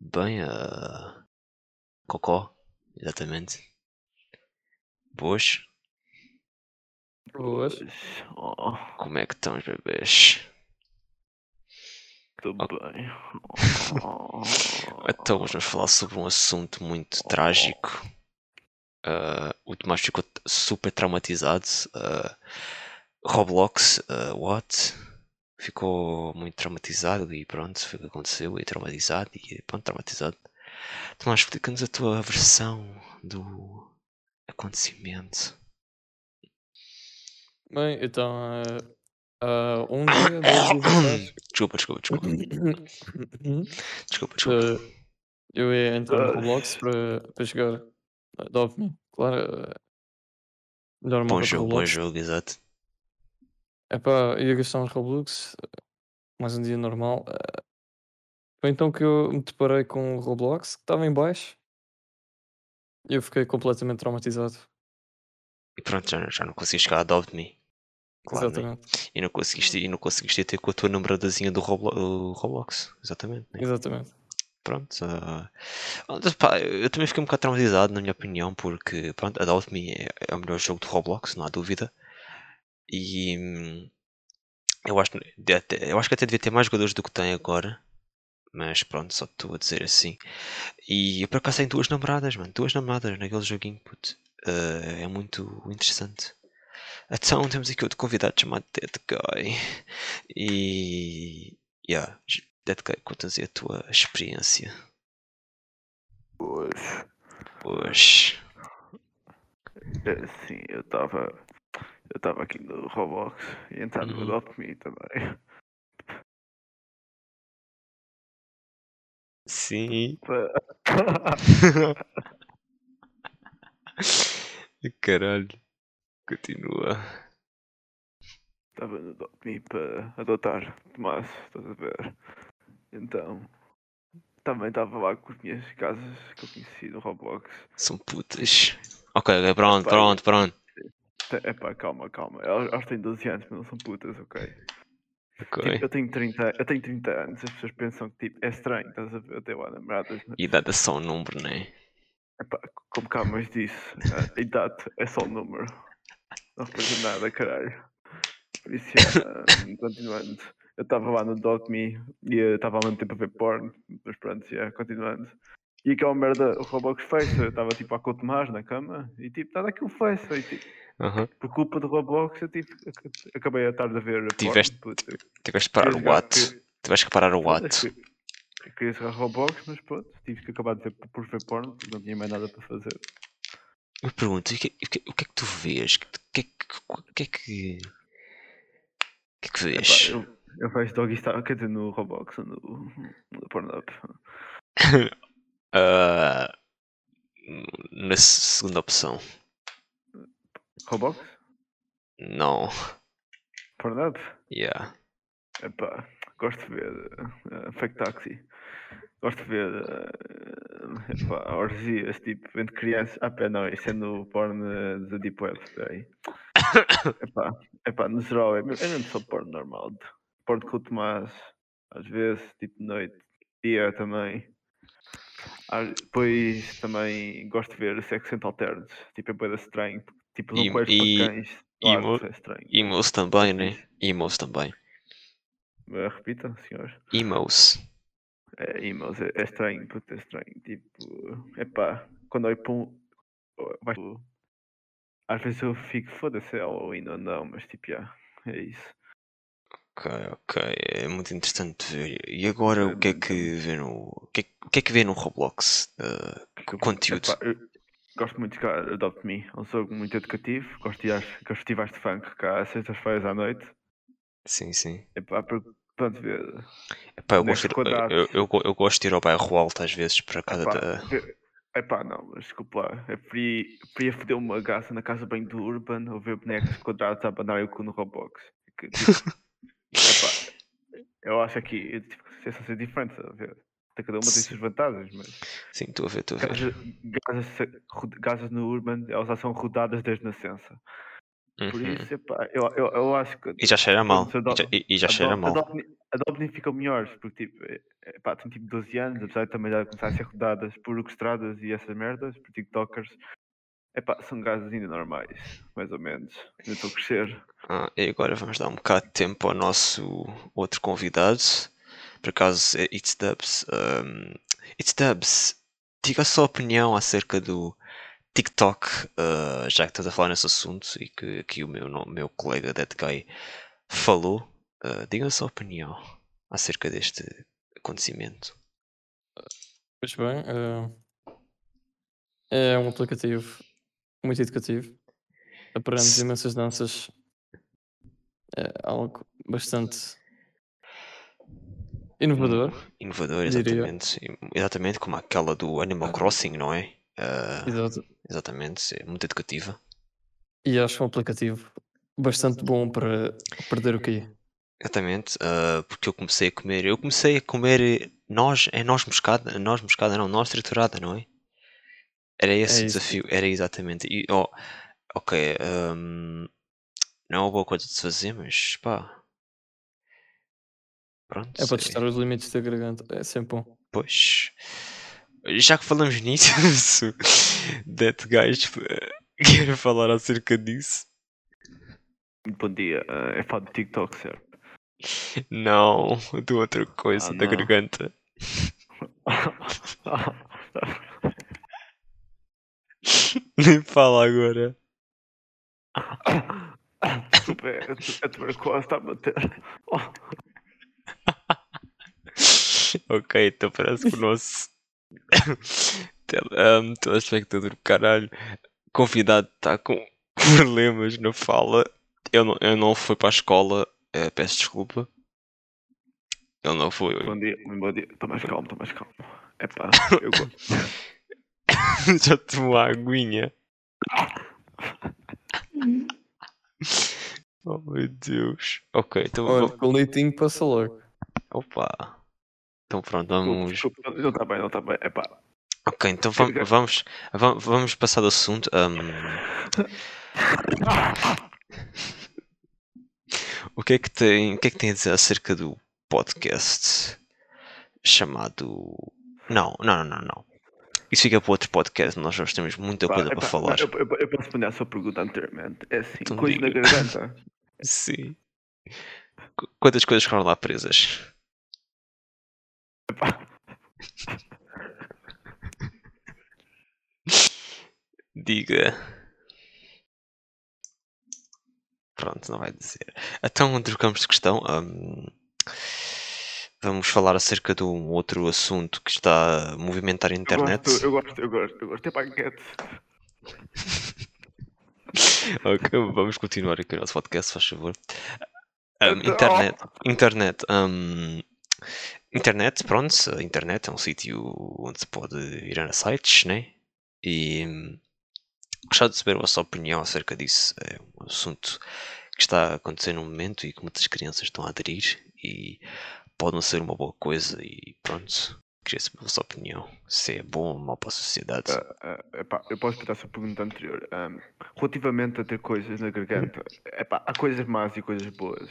Bem, uh... Cocó, exatamente. Boas. Boas. Oh, Como é que estão os bebês? tudo Ok. bem. Oh, Então vamos falar sobre um assunto muito trágico. Uh, o Tomás ficou super traumatizado. Uh, Roblox, what? Ficou muito traumatizado e pronto, foi o que aconteceu. E traumatizado e pronto, traumatizado. Tomás, explica-nos a tua versão do acontecimento. Bem, então, eh, ah, um dia, dois Desculpa, desculpa, desculpa. Desculpa, desculpa. eh, eu ia entrar no Roblox para, para jogar Adopt Me. Claro, eh, melhor Bom jogo, bom Roblox. jogo, exato. Epá, ia gastar uns Roblox, mais um dia normal. eh, Foi então que eu me deparei com o Roblox, que estava em baixo, e eu fiquei completamente traumatizado. E pronto, já, já não conseguiste jogar Adopt Me. Claro, né? Exatamente, E não conseguiste, e não conseguiste ter com a tua namoradazinha do Roblo- do Roblox. Exatamente. né? exatamente. Pronto. ah, ah, pá, eu também fiquei um bocado traumatizado, na minha opinião, porque pronto, Adopt Me é, é o melhor jogo do Roblox, não há dúvida. E hum, eu acho, que de- até- eu acho que até devia ter mais jogadores do que tem agora. Mas pronto, só estou a dizer assim. E eu por acaso tenho duas namoradas, mano. Duas namoradas naquele joguinho, puto. Ah, é muito interessante. Então temos aqui outro convidado chamado Dead Guy. E. Yeah, Dead Guy, conta-nos a tua experiência Pois, hoje. é sim, eu estava eu estava aqui no Roblox e entrar no Uhum. Adopt Me também. Sim. Caralho. Continua. Estava no Adopt Me para adotar Tomás, estás a ver? Então, também estava lá com as minhas casas que eu conheci no Roblox. São putas. Ok, pronto, pronto, pronto. Epá, calma, calma. Elas, elas têm 12 anos, mas não são putas, ok? Ok. Tipo, eu tenho 30, eu tenho 30 anos, as pessoas pensam que tipo, é estranho, estás a ver? Eu tenho lá namoradas, mas Idade é só um número, né? epá, como cá mais disse, a idade é só um número. Não representa nada, caralho. Por isso, hum, continuando. Eu estava lá no Dot Me e estava ao mesmo tempo a ver porn, mas pronto, já, continuando. E aquela merda, o Roblox fecha, eu estava tipo a com o Tomás na cama e tipo, está daquilo fecha. E, tipo, Aham. por culpa do Roblox, eu ac- acabei a tarde a ver Tiveste-. Tiveste que parar Queria o what? que- Tiveste que parar o what? Foda-se, que- Eu queria jogar Roblox, mas pronto, tive que acabar de ver por ver porno, porque não tinha mais nada para fazer. Eu pergunto, o que, o que, o que é que tu vês? O que, é que, o que é que. O que é que Epá, vês? eu, eu vejo Doggy Style, quer dizer, no Roblox, ou no, no Pornhub. Ah, na segunda opção. Roblox? Não. Pornhub? Yeah. Epá, gosto de ver uh, Fake Taxi. Gosto de ver uh, epá, orgias, tipo, entre crianças. Ah, pé, não, isso é no porno uh, da Deep Web, peraí. Epá, epá, no geral, é, mesmo- é mesmo só porno normal. Porno com o Tomás, às vezes, tipo, de noite, dia também. Ah, depois também gosto de ver sexo entre alternos, tipo, é da estranho. Tipo, E- não coelhos e- para cães. e Claro, é estranho. Emos também, né? Emos também. Uh, repita, senhor. Emos. É, emails, é, é estranho, puto, é estranho. Tipo, epá, quando eu para um. vai- Às vezes eu fico, foda-se, é Halloween ou não, mas tipo, é isso. Ok, ok. É muito interessante ver. E agora o que é que vê no. O que é, o que, é que vê no Roblox? Ah, Que- conteúdo. epá, eu gosto muito de Adopt Me, é um jogo muito educativo. Gosto de ir aos, festivais de funk cá às sextas-feiras à noite. sim, sim. Epá, para, pronto, ver. Epá, eu, Bonecos gosto de eu, eu, eu gosto de ir ao bairro alto às vezes para casa Epá, da. ver- epá, não, mas desculpa lá. Eu preferia, preferia foder uma gata na casa bem do Urban ou ver bonecos quadrados a abanar o cu no Roblox. Que, tipo, epá, eu acho aqui tipo, sensações diferentes a ver. Cada uma tem Sim. suas vantagens, mas Sim, estou a ver, estou a ver. ro- casas no Urban elas já são rodadas desde nascença. Por Uhum. isso, epá, eu, eu, eu acho que E já cheira mal. E já, e- já cheira mal. a Dobny ficam melhores, porque tipo, é- epá, tem tipo 12 anos, apesar de também já começar a ser rodadas por orquestradas e essas merdas, por TikTokers. Epá, são gajos ainda normais, mais ou menos. Ainda estou a crescer. Ah, e agora vamos dar um bocado de tempo ao nosso outro convidado. Por acaso, é It's Dubs. Um, It's Dubs, diga a sua opinião acerca do TikTok, uh, já que estás a falar nesse assunto e que aqui o meu, meu colega Dead Guy falou. Uh, diga a sua opinião acerca deste acontecimento. Pois bem, eh, é um aplicativo muito educativo. Aprendes Se- imensas danças. É algo bastante inovador. Inovador, Diria. exatamente. Exatamente como aquela do Animal Crossing, não é? Uh, Exato. exatamente, é muito educativa. E acho um aplicativo bastante bom para perder o QI. Exatamente, ah, porque eu comecei a comer, eu comecei a comer noz, é noz moscada, noz moscada não, noz triturada, não é? Era esse o isso. desafio, era exatamente. E, oh, ok, ahm, não é uma boa coisa de se fazer, mas pá. Pronto, É para testar os limites da garganta. É sempre bom. pois. Já que falamos nisso, Dead Guys, quero falar acerca disso. Bom dia. eh, é fã de TikTok, certo? Não, de outra coisa, Ah, da não. garganta. Nem fala agora. Desculpa, é- a tuberculose está a bater. Ok, então parece que o nosso tele- um, telespectador caralho convidado está com problemas na fala. Eu não, eu não fui para a escola, eh, peço desculpa. Ele não foi. bom dia, bom dia. Estou mais calmo, estou mais calmo. Epá, eu gosto. Já tomou a aguinha. Oh meu Deus. Ok, então Olha, vamos. com leitinho passa logo. Opa. Então pronto, vamos. desculpa, Não está bem, não está bem. Epá, Ok, então vamos, vam- vamos passar do assunto. ahm. o que é que tem, o que é que tem a dizer acerca do podcast chamado? Não, não, não, não, não. Isso fica para outro podcast. Nós hoje temos muita pá, coisa epá, para falar. Eu, eu, eu posso responder à sua pergunta anteriormente. É assim, Então coisa na diga. garganta. Sim. Qu- Quantas coisas ficaram lá presas? Diga. Pronto, não vai dizer. Então, trocamos de questão. hum, vamos falar acerca de um outro assunto que está a movimentar a eu internet. gosto, eu gosto, eu gosto, eu gosto. É paquete. Ok, vamos continuar aqui o nosso podcast, faz favor. Hum, Então- internet. Internet. hum, internet, pronto. A internet é um sítio onde se pode ir a sites, né? E hum, gostava de saber a vossa opinião acerca disso. É um assunto que está a acontecer no momento e que muitas crianças estão a aderir e pode não ser uma boa coisa e pronto. Queria saber a vossa opinião. Se é bom ou mau para a sociedade. Ah, ah, epá, eu posso responder a sua pergunta anterior. Ahm, relativamente a ter coisas na garganta, epá, há coisas más e coisas boas.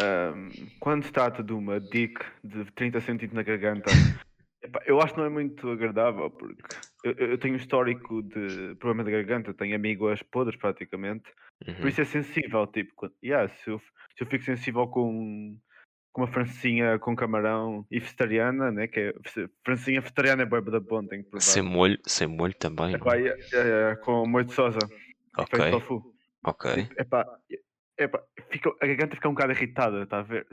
Ahm, quando se trata de uma dick de 30 centímetros na garganta, epá, eu acho que não é muito agradável, porque eu, eu tenho um histórico de problema de garganta, tenho amigos podres praticamente, Uhum. por isso é sensível. Tipo, quando- yeah, se, eu, se eu fico sensível com, com uma francinha com camarão e vegetariana, né, que é, francinha vegetariana é boa da bom, tenho que provar. Sem molho, sem molho também. Epá, é? é- é- com molho de soja, Ok, feito tofu. ok. Epá, epá, fica, a garganta fica um bocado irritada, está a ver?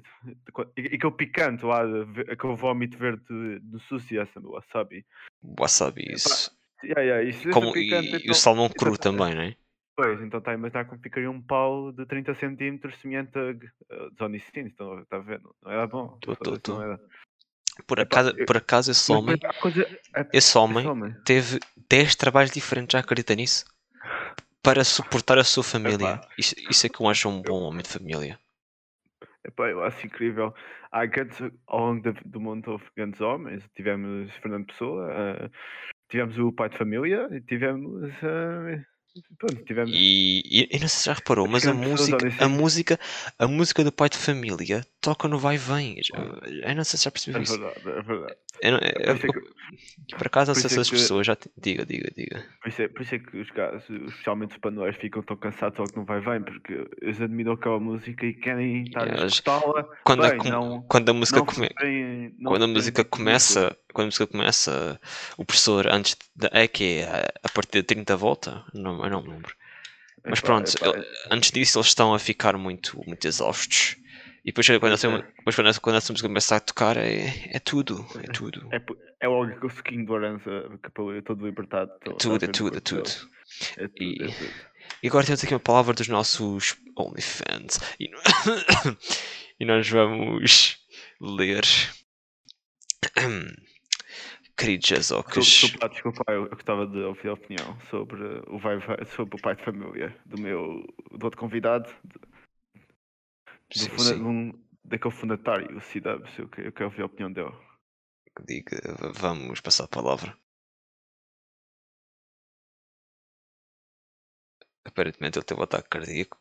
E, e aquele picante lá, aquele vómito verde do sushi, essa do wasabi. Wasabi, isso. Yeah, yeah, isso Como, picante, e, e então- o salmão cru então- também, não é? Pois, então está a imaginar como ficaria um pau de 30 centímetros semelhante a Zonicine, então, está a ver? Não, era bom. Tô, tô, tô. era. Por Epá, acaso, eu- por acaso esse homem, coisa- é- esse homem esse homem. teve 10 trabalhos diferentes, já acredita nisso? Para suportar a sua família. Epá. Isso, isso é que eu acho um bom homem de família. Epá, eu acho incrível. Há grandes, ao longo da- do mundo houve grandes homens. Tivemos Fernando Pessoa, eh, tivemos o pai de família e tivemos eh, Pronto, tivemos. E, e, e não sei se já reparou, mas a música, a música, a música do pai de família toca no vai e vem. Eu não sei se já É percebeu isso. verdade, é verdade. Eu eu- é eu- por acaso, não sei se é as pessoas já. Diga, diga, diga. Por isso, é, por isso é que os gajos, especialmente os panueiros, ficam tão cansados logo que não vai bem, porque eles admiram aquela música e querem estar a Eles- escutá-la. Quando, a, bem, com- não, quando a música come- quando a música começa, quando a música começa, o professor antes de, é que é a- a partir de 30 volta, não, eu não me lembro. Mas pronto, antes disso eles estão a ficar muito, muito exaustos. E depois quando, essa, é. depois quando, quando essa música começa a tocar é, é tudo, é tudo. É, é logo aquele suquinho de arança que para eu todo libertado. É tô- tudo, é tudo, é tudo. corpo dele. É tudo, E- é tudo. E agora temos aqui uma palavra dos nossos OnlyFans. E, e nós vamos ler. Queridos Jazocas. Desculpa, desculpa, eu, eu gostava de ouvir a opinião sobre o, vai, vai, sobre o pai de família do meu do outro convidado, do, do Sim, funda- sim. um- daquele fundatário, o C-Dubs. Eu, eu quero ouvir a opinião dele. Diga, v- vamos passar a palavra. Aparentemente ele teve um ataque cardíaco.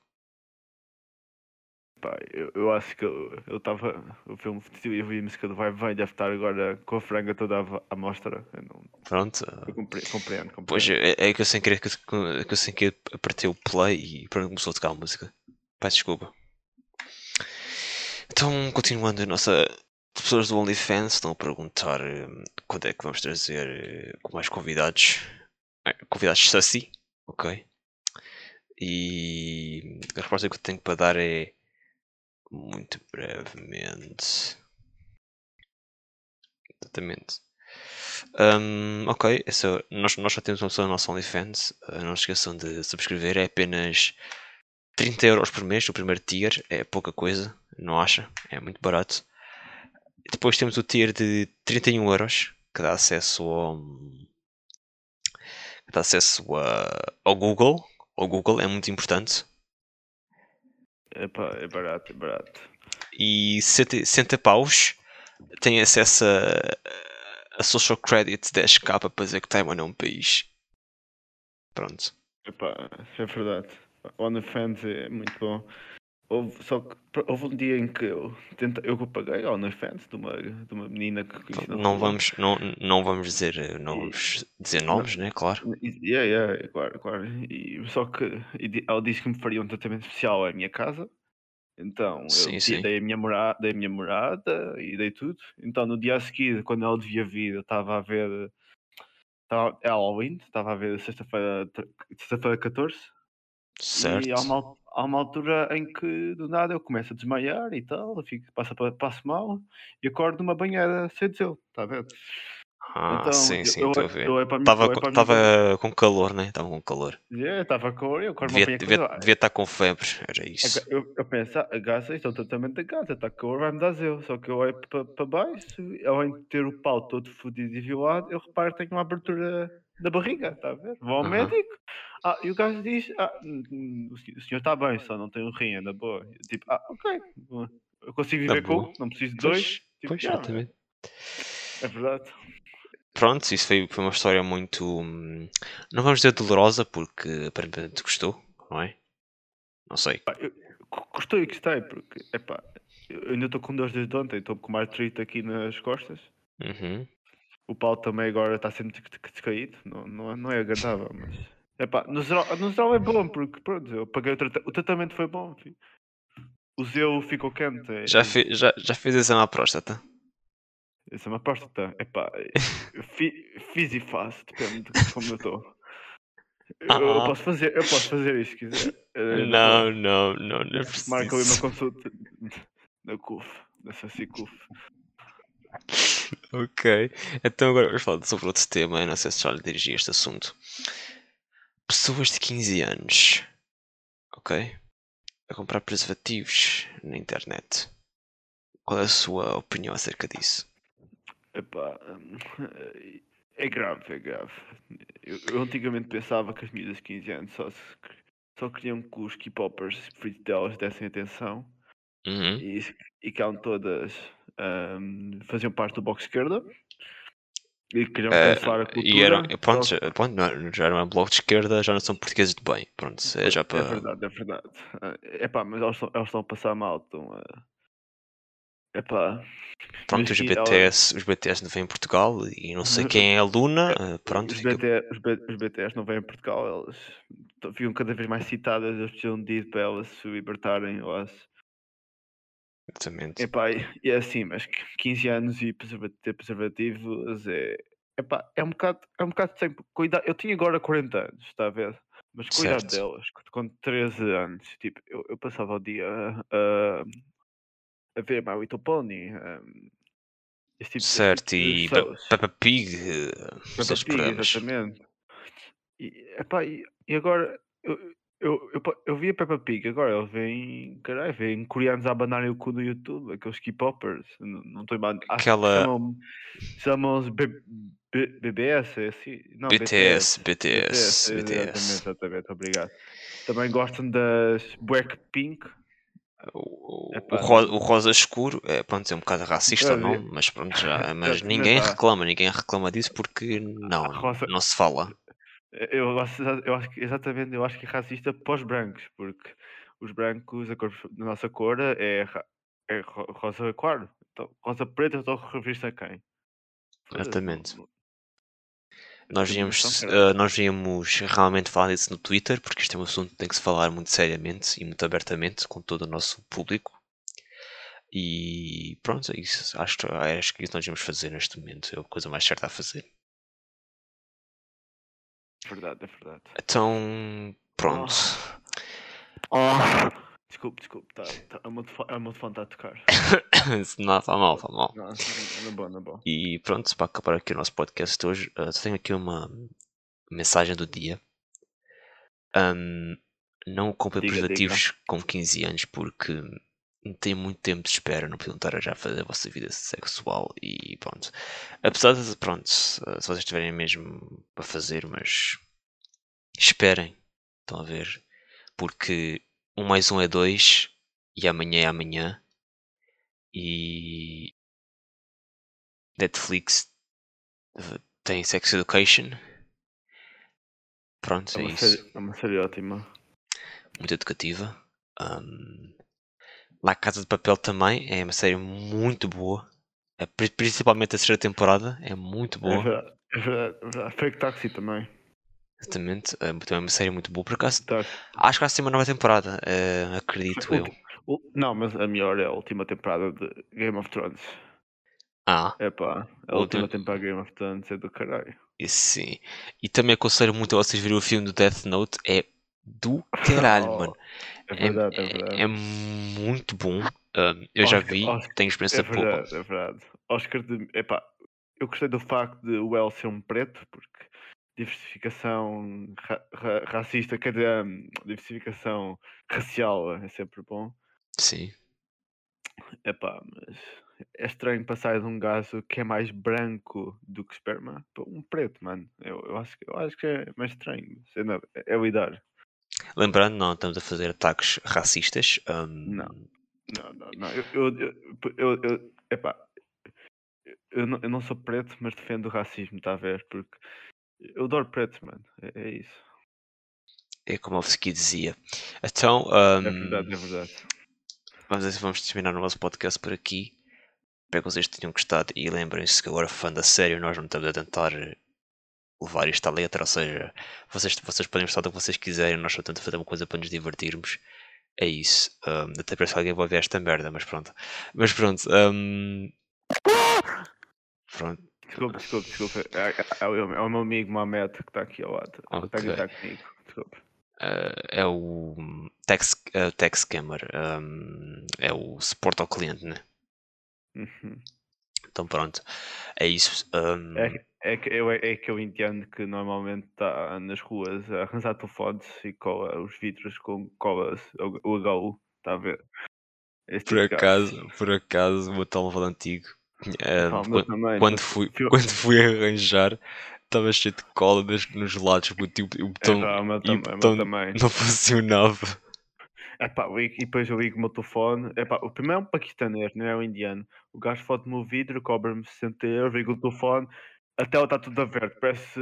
Pá, eu, eu acho que ele estava. O filme eu vi a música do Vai Vai deve estar agora com a franga toda à, mostra. Eu, não, Pronto. eu compre- compreendo, compreendo. Pois é, é que eu sem querer que, eu- que eu sem querer apertei o play e pronto começou a tocar a música. Peço desculpa. Então, continuando a nossa. As pessoas do OnlyFans estão a perguntar eh, quando é que vamos trazer eh, mais convidados. Eh, Convidados sassy, ok? E a resposta que eu tenho para dar é muito brevemente. Exatamente. Hum, ok, essa, nós, nós já temos uma pessoa no nosso OnlyFans. Uh, não esqueçam de subscrever. É apenas 30 euros por mês. O primeiro tier é pouca coisa, não acha? É muito barato. Depois temos o tier de 31 euros que dá acesso ao, que dá acesso a- ao Google. Ao Google é muito importante. Epá, é barato, é barato. E 60, 60 paus tem acesso a, a social credit 10k para dizer que Taiwan é um país. Pronto. Epá, é verdade. OnlyFans é muito bom. Houve, só que houve um dia em que eu, tenta, eu paguei ao OnlyFans de uma, de uma menina que conheci Não rua. vamos, não, não vamos dizer, eh, não vamos dizer nomes, né? Claro. E- Yeah, yeah, claro, claro. E, só que e ela disse que me faria um tratamento especial à minha casa. Então eu Sim, di- sim. dei a minha morada, dei a minha morada e dei tudo. Então no dia a seguir, quando ela devia vir, eu estava a ver. Estava, é Halloween, estava a ver sexta-feira, tre- sexta-feira 14. Certo. E há uma, há uma altura em que do nada eu começo a desmaiar e tal, eu fico, passo, pa- passo mal e acordo numa banheira sem eu, está a ver? Ah, então, sim, sim, estou a olho- ver. Estava com, minha tava com calor, né? Estava com calor. estava com eu acordo Devia, devia, devia estar com febre, era isso. Eu, eu penso, ah, a isto é o tratamento da gasa, está calor, vai-me dar zeu. Só que eu olho para baixo, de ter o pau todo fodido e violado, eu reparo que tenho uma abertura na barriga, está a ver? Vou ao Aham. médico, ah, e o gajo diz, ah, hum, hum, o senhor- está bem, só não tem um rim, é na boa. Tipo, ah, ok, eu consigo viver com um, não preciso de dois. Tipo, Pois, "Yeah, exatamente. é verdade. Pronto, isso foi, foi uma história muito. hum, Não vamos dizer dolorosa, porque aparentemente gostou, não é? Não sei. Go- Gostei e gostei, porque, epá, eu ainda estou com dores desde ontem, estou com mais artrite aqui nas costas. Uhum. O pau também agora está sempre desca- desca- descaído, não, não, é- não é agradável, mas. Epá, no, geral, no geral é bom, porque pronto, eu paguei o tratamento. O tratamento foi bom, filho. O zeu ficou quente. é- Já, fe, já, já fez exame à próstata? Essa é uma próstata. Epá, eu fi, fiz e faço, depende de como eu estou. Eu, eu Ah. posso fazer, eu posso fazer isto se quiser. Eh, Não, não, não, não é preciso. Marca ali uma consulta na CUF, na Saci CUF. Ok. Então agora vamos falar sobre outro tema. Eu não sei se já lhe dirigi este assunto. Pessoas de 15 anos. Ok? A comprar preservativos na internet. Qual é a sua opinião acerca disso? Epá, hum, é grave, é grave. Eu, eu antigamente pensava que as miúdas de 15 anos só, se, só queriam que os K-popers delas dessem atenção Uhum. e, e que eram todas hum, faziam parte do box esquerda. E queriam Eh, cancelar a cultura. e eram, pronto, já- pronto, não, já não é bloco de esquerda, já não são portugueses de bem. Pronto, é já É para. verdade, é verdade. É epá, mas eles estão, eles estão a passar mal. Estão a... Epá. Pronto, os ela- BTS, os BTS não vêm em Portugal e não sei quem é a Luna. eh, Pronto, os, fica- BT, os, B- os BTS não vêm a Portugal, elas t- ficam cada vez mais citadas, eles precisam de ir para elas se libertarem. eu acho. Exatamente. Epá, e e é assim, mas qu- 15 anos e ter preservativos é. Epá, é um bocado, é um bocado sem cuidado. Eu tinha agora 40 anos, está a ver? Mas cuidado Certo. delas, com- com 13 anos, tipo, eu, eu passava o dia a, a ver My Little Pony. um, esse tipo, Certo, de e Pe- shows. Peppa Pig, eh, Peppa Pig, exatamente. E, epá, e, e agora eu, eu, eu, eu vi a Peppa Pig, agora eles vêm, caralho, vêm coreanos a abanarem o cu no YouTube, aqueles K-popers, não não estou a Aquela- chamam, chamam-os B- B- BBS, é assim? Não, BTS, BTS, BTS, BTS. exatamente, exatamente, obrigado. Também gostam das Blackpink, O, o, Epá, ro- não- o rosa escuro é, pronto, é um bocado racista Eu não, mas pronto, já, mas ninguém reclama, ninguém reclama disso porque não, rosa- não se fala. Eu acho, eu acho que exatamente, eu acho que é racista para os brancos, porque os brancos, a cor da nossa cor é, é ro- rosa claro. Então, rosa preta, estou a referir-se a quem? Exatamente. Nós íamos, caralho. eh, nós íamos realmente falar disso no Twitter, porque isto é um assunto que tem que se falar muito seriamente e muito abertamente com todo o nosso público. E pronto, é isso. Acho, que- acho que isso nós íamos fazer neste momento, é a coisa mais certa a fazer. É verdade, é verdade. Então, pronto. Oh, desculpe, desculpe, tá, tá, a telefone está a tocar. não, está mal, está mal. Não, não é bom, não é bom. E pronto, para acabar aqui o nosso podcast de hoje, só tenho aqui uma mensagem do dia. Ahm, não comprem Diga, diga. preservativos com 15 anos porque têm muito tempo de espera, não podiam estar já a fazer a vossa vida sexual e pronto. Apesar de, pronto, se vocês tiverem mesmo para fazer, mas esperem, estão a ver, porque um mais um é dois e amanhã é amanhã e Netflix tem Sex Education. Pronto, É é uma, isso. série, é uma série ótima. Muito educativa. Ahm, La Casa de Papel também é uma série muito boa. Pri- Principalmente a terceira temporada é muito É boa. verdade, é verdade, é verdade. Fake Taxi também. Exatamente. também é uma série muito boa. Por acaso, Tá. acho que vai ser uma nova temporada. eh, acredito eu. U- Não, mas a melhor é a última temporada de Game of Thrones. Ah, Epá, a Última- última temporada de Game of Thrones é do caralho. isso sim. E também aconselho muito a vocês verem o filme do Death Note. É do caralho, Oh, mano. É É, verdade, é, é- verdade. é muito bom. Eu já Oscar- vi, Oscar- tenho experiência É pouca. verdade, é verdade. Oscar de. Epá, eu gostei do facto de o El ser um preto, porque diversificação ra- ra- racista, quer dizer, diversificação racial é sempre bom. Sim. Epá, mas é estranho passar de um gajo que é mais branco do que esperma para um preto, mano. Eu, eu, acho, que- eu acho que é mais estranho. mas ainda- É o idar. Lembrando, não estamos a fazer ataques racistas. ahm, Não. Não, não, não. Eu, eu, eu, eu, eu- epá, eu, não, eu não sou preto, mas defendo o racismo, está a ver? Porque eu adoro pretos, mano. É, é isso. É como o Fsky dizia. Então, É ahm, verdade, é verdade. vamos, vamos terminar o nosso podcast por aqui. Espero que vocês tenham gostado e lembrem-se que agora, fã da série, nós não estamos a tentar levar isto à letra, ou seja, vocês, vocês podem gostar do que vocês quiserem, nós só tentamos fazer uma coisa para nos divertirmos. É isso. Ahm, até parece que alguém vai ver esta merda, mas pronto. Mas pronto. ahm, pronto. Desculpe, desculpe, desculpe. É, é- é o é o meu amigo Mohamed que está aqui ao lado. Está a gritar comigo. Desculpe. Ah, é o Tax, uh, tax Scammer. ahm, é o suporte ao cliente, né? Uhum. Então pronto. É isso. É, é, que eu, é que eu entendo que normalmente está nas ruas a arranjar telefones e cola os vidros com colas, o, HU, está a ver? Por tipo gajo. acaso, por acaso, o meu telemóvel antigo. ah, meu quando, também, quando fui, quando fui arranjar, estava cheio de cola nos, nos lados, porque o, o É, botão pá, o meu e o botão não funcionava. Epá, ligo- e depois eu ligo o meu telefone. Epá, o primeiro é um paquistanês, não é um indiano. O gajo fode-me o vidro, cobra-me 60 euros, ligo o telefone. A tela está tudo. Parece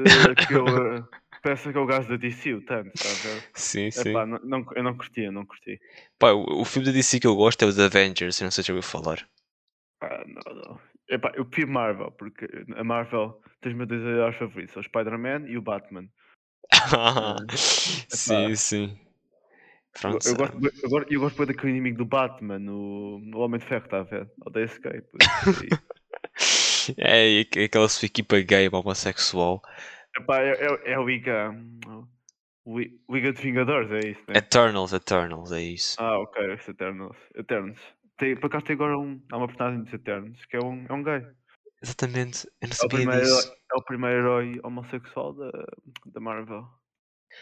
eu. eh, Parece que é o gajo da DC, o Thanos, está a ver? Sim, sim. Epá, não, não, eu não curti, eu não curti. Pá, o, o filme da DC que eu gosto é o The Avengers, eu não sei se já ouviu falar. Ah, não, não. Epá, eu prefiro Marvel, porque a Marvel tem os meus dois heróis favoritos, são o Spider-Man e o Batman. sim, sim. Eu, Pronto. eu gosto, bué- eu, gosto, eu gosto bué daquele inimigo do Batman, o, o Homem de Ferro, está a ver? Odeio esse gay. É, aqu- aquela sua equipa gay homossexual. Epá, é, é, é o Iga. hum, O I- o Iga de Vingadores, é isso, né? Eternals, Eternals, é isso. Ah, ok, esse Eternals. Eternos. Tem, por acaso tem agora um, há uma personagem dos Eternos que é um, é um gay. Exatamente, eu não É o, sabia primeiro, disso. é o primeiro herói homossexual da, da Marvel.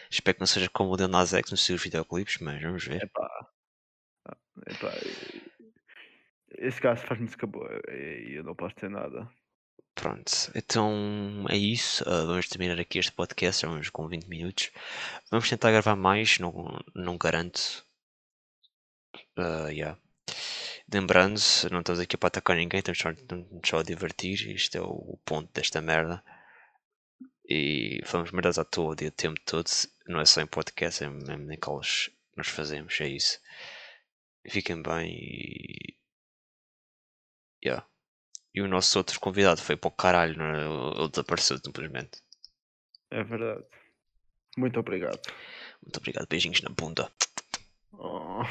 Espero que não seja como o Lil Nas X nos seus videoclipes, mas vamos ver. Epá. Ah, Epá. Esse gajo faz música boa e eu não posso ter nada. Pronto, então é isso. ah, vamos terminar aqui este podcast, vamos com 20 minutos. Vamos tentar gravar mais, não, não garanto. Ah, yeah. Lembrando, não estamos aqui para atacar ninguém, estamos só, estamos só a divertir. Isto é o ponto desta merda. E falamos merdas à toa o dia o tempo todo. Não é só em podcast, é mesmo naquelas que nós fazemos, é isso. Fiquem bem e. Yeah. E o nosso outro convidado foi para o caralho, não é? ele desapareceu simplesmente. É verdade. Muito obrigado. Muito obrigado, beijinhos na bunda. Oh.